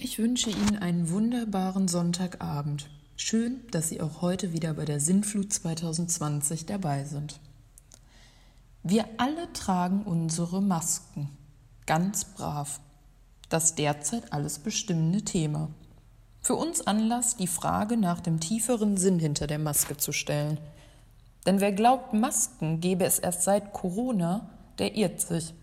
Ich wünsche Ihnen einen wunderbaren Sonntagabend. Schön, dass Sie auch heute wieder bei der Sinnflut 2020 dabei sind. Wir alle tragen unsere Masken. Ganz brav. Das derzeit alles bestimmende Thema. Für uns Anlass, die Frage nach dem tieferen Sinn hinter der Maske zu stellen. Denn wer glaubt, Masken gebe es erst seit Corona, der irrt sich.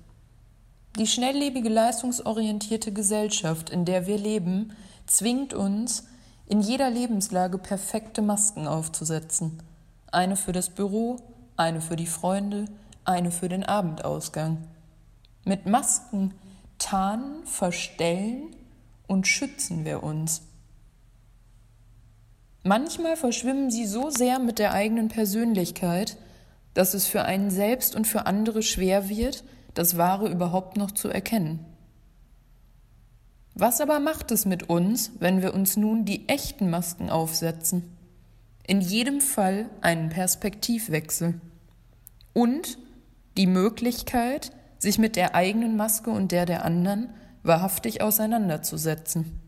Die schnelllebige, leistungsorientierte Gesellschaft, in der wir leben, zwingt uns, in jeder Lebenslage perfekte Masken aufzusetzen. Eine für das Büro, eine für die Freunde, eine für den Abendausgang. Mit Masken tarnen, verstellen und schützen wir uns. Manchmal verschwimmen sie so sehr mit der eigenen Persönlichkeit, dass es für einen selbst und für andere schwer wird, das Wahre überhaupt noch zu erkennen. Was aber macht es mit uns, wenn wir uns nun die echten Masken aufsetzen? In jedem Fall einen Perspektivwechsel und die Möglichkeit, sich mit der eigenen Maske und der der anderen wahrhaftig auseinanderzusetzen.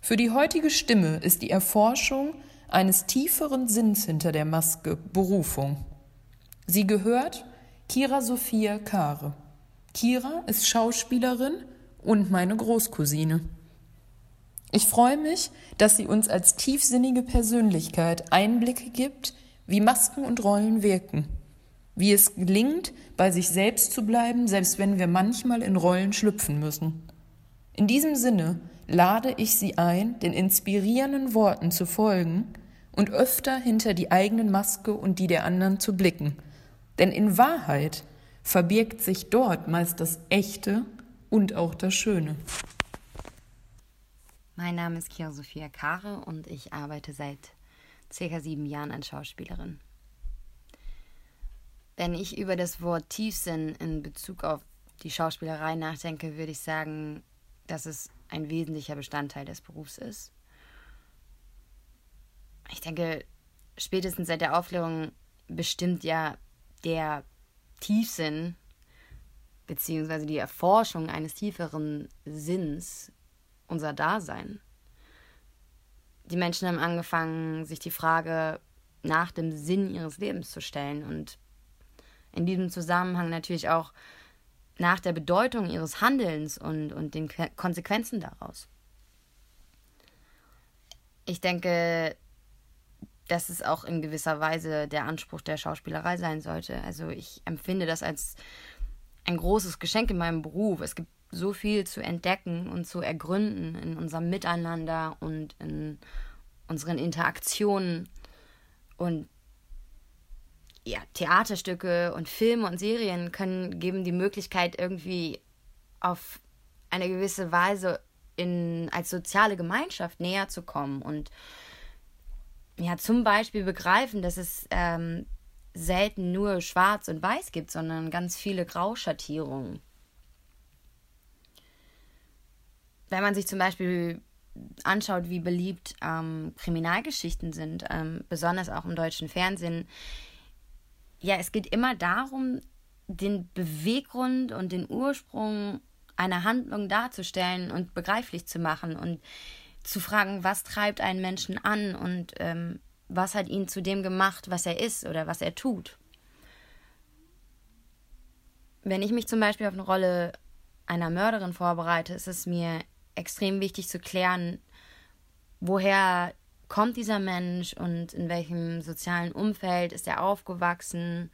Für die heutige Stimme ist die Erforschung eines tieferen Sinns hinter der Maske Berufung. Sie gehört Kira Sophia Kare. Kira ist Schauspielerin und meine Großcousine. Ich freue mich, dass sie uns als tiefsinnige Persönlichkeit Einblicke gibt, wie Masken und Rollen wirken, wie es gelingt, bei sich selbst zu bleiben, selbst wenn wir manchmal in Rollen schlüpfen müssen. In diesem Sinne lade ich Sie ein, den inspirierenden Worten zu folgen und öfter hinter die eigenen Maske und die der anderen zu blicken – denn in Wahrheit verbirgt sich dort meist das Echte und auch das Schöne. Mein Name ist Kira Sophia Kare und ich arbeite seit circa sieben Jahren als Schauspielerin. Wenn ich über das Wort Tiefsinn in Bezug auf die Schauspielerei nachdenke, würde ich sagen, dass es ein wesentlicher Bestandteil des Berufs ist. Ich denke, spätestens seit der Aufklärung bestimmt ja der Tiefsinn beziehungsweise die Erforschung eines tieferen Sinns unser Dasein. Die Menschen haben angefangen, sich die Frage nach dem Sinn ihres Lebens zu stellen und in diesem Zusammenhang natürlich auch nach der Bedeutung ihres Handelns und, und den Konsequenzen daraus. Ich denke, dass es auch in gewisser Weise der Anspruch der Schauspielerei sein sollte. Also ich empfinde das als ein großes Geschenk in meinem Beruf. Es gibt so viel zu entdecken und zu ergründen in unserem Miteinander und in unseren Interaktionen und ja, Theaterstücke und Filme und Serien können geben die Möglichkeit irgendwie auf eine gewisse Weise in als soziale Gemeinschaft näher zu kommen und ja zum Beispiel begreifen, dass es ähm, selten nur Schwarz und Weiß gibt, sondern ganz viele Grauschattierungen. Wenn man sich zum Beispiel anschaut, wie beliebt ähm, Kriminalgeschichten sind, ähm, besonders auch im deutschen Fernsehen, ja, es geht immer darum, den Beweggrund und den Ursprung einer Handlung darzustellen und begreiflich zu machen. Und zu fragen, was treibt einen Menschen an und ähm, was hat ihn zu dem gemacht, was er ist oder was er tut. Wenn ich mich zum Beispiel auf eine Rolle einer Mörderin vorbereite, ist es mir extrem wichtig zu klären, woher kommt dieser Mensch und in welchem sozialen Umfeld ist er aufgewachsen,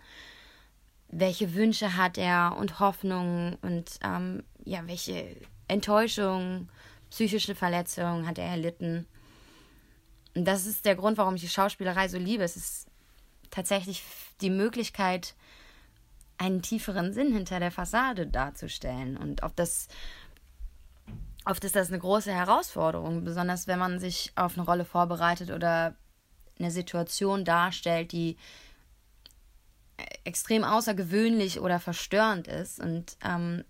welche Wünsche hat er und Hoffnungen und ähm, ja, welche Enttäuschungen psychische Verletzungen hat er erlitten. Und das ist der Grund, warum ich die Schauspielerei so liebe. Es ist tatsächlich die Möglichkeit, einen tieferen Sinn hinter der Fassade darzustellen. Und oft, das, oft ist das eine große Herausforderung, besonders wenn man sich auf eine Rolle vorbereitet oder eine Situation darstellt, die extrem außergewöhnlich oder verstörend ist. Und ähm,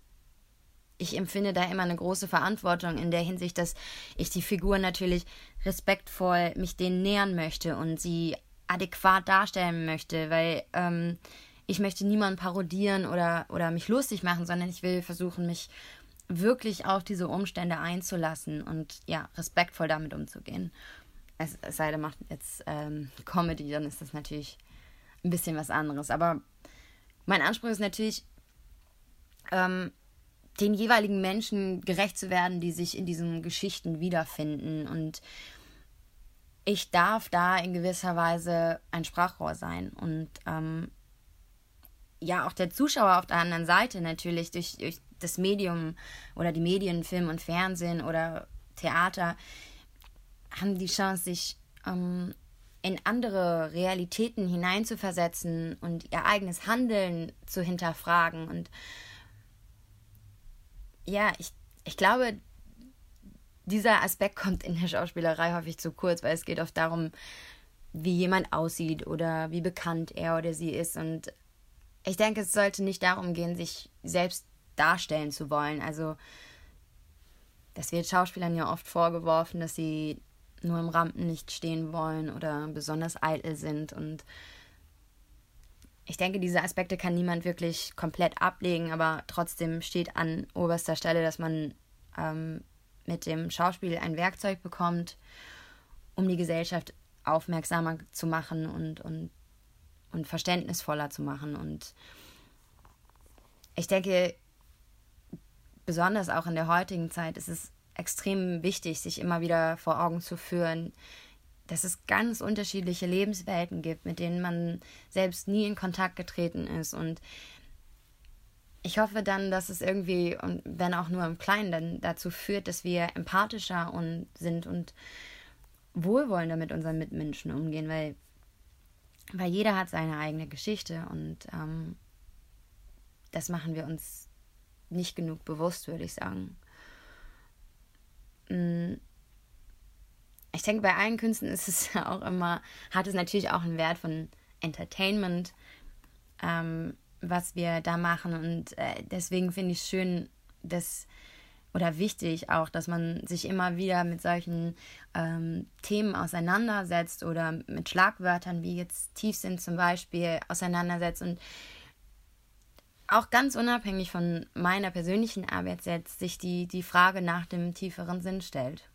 ich empfinde da immer eine große Verantwortung in der Hinsicht, dass ich die Figur natürlich respektvoll mich denen nähern möchte und sie adäquat darstellen möchte, weil ähm, ich möchte niemanden parodieren oder, oder mich lustig machen, sondern ich will versuchen, mich wirklich auf diese Umstände einzulassen und ja, respektvoll damit umzugehen. Es, es sei denn, macht jetzt ähm, Comedy, dann ist das natürlich ein bisschen was anderes. Aber mein Anspruch ist natürlich, ähm, den jeweiligen Menschen gerecht zu werden, die sich in diesen Geschichten wiederfinden. Und ich darf da in gewisser Weise ein Sprachrohr sein. Und ähm, ja, auch der Zuschauer auf der anderen Seite natürlich durch, durch das Medium oder die Medien, Film und Fernsehen oder Theater haben die Chance, sich ähm, in andere Realitäten hineinzuversetzen und ihr eigenes Handeln zu hinterfragen. Und ja, ich, ich glaube, dieser Aspekt kommt in der Schauspielerei häufig zu kurz, weil es geht oft darum, wie jemand aussieht oder wie bekannt er oder sie ist. Und ich denke, es sollte nicht darum gehen, sich selbst darstellen zu wollen. Also, das wird Schauspielern ja oft vorgeworfen, dass sie nur im Rampenlicht stehen wollen oder besonders eitel sind. Und ich denke, diese Aspekte kann niemand wirklich komplett ablegen, aber trotzdem steht an oberster Stelle, dass man ähm, mit dem Schauspiel ein Werkzeug bekommt, um die Gesellschaft aufmerksamer zu machen und, und, und verständnisvoller zu machen. Und ich denke, besonders auch in der heutigen Zeit ist es extrem wichtig, sich immer wieder vor Augen zu führen, dass es ganz unterschiedliche Lebenswelten gibt, mit denen man selbst nie in Kontakt getreten ist. Und ich hoffe dann, dass es irgendwie, und wenn auch nur im Kleinen, dann dazu führt, dass wir empathischer und sind und wohlwollender mit unseren Mitmenschen umgehen, weil, weil jeder hat seine eigene Geschichte und ähm, das machen wir uns nicht genug bewusst, würde ich sagen. Mm. Ich denke, bei allen Künsten ist es ja auch immer, hat es natürlich auch einen Wert von Entertainment, ähm, was wir da machen. Und äh, deswegen finde ich es schön, dass oder wichtig auch, dass man sich immer wieder mit solchen ähm, Themen auseinandersetzt oder mit Schlagwörtern wie jetzt Tiefsinn zum Beispiel auseinandersetzt und auch ganz unabhängig von meiner persönlichen Arbeit jetzt sich die, die Frage nach dem tieferen Sinn stellt.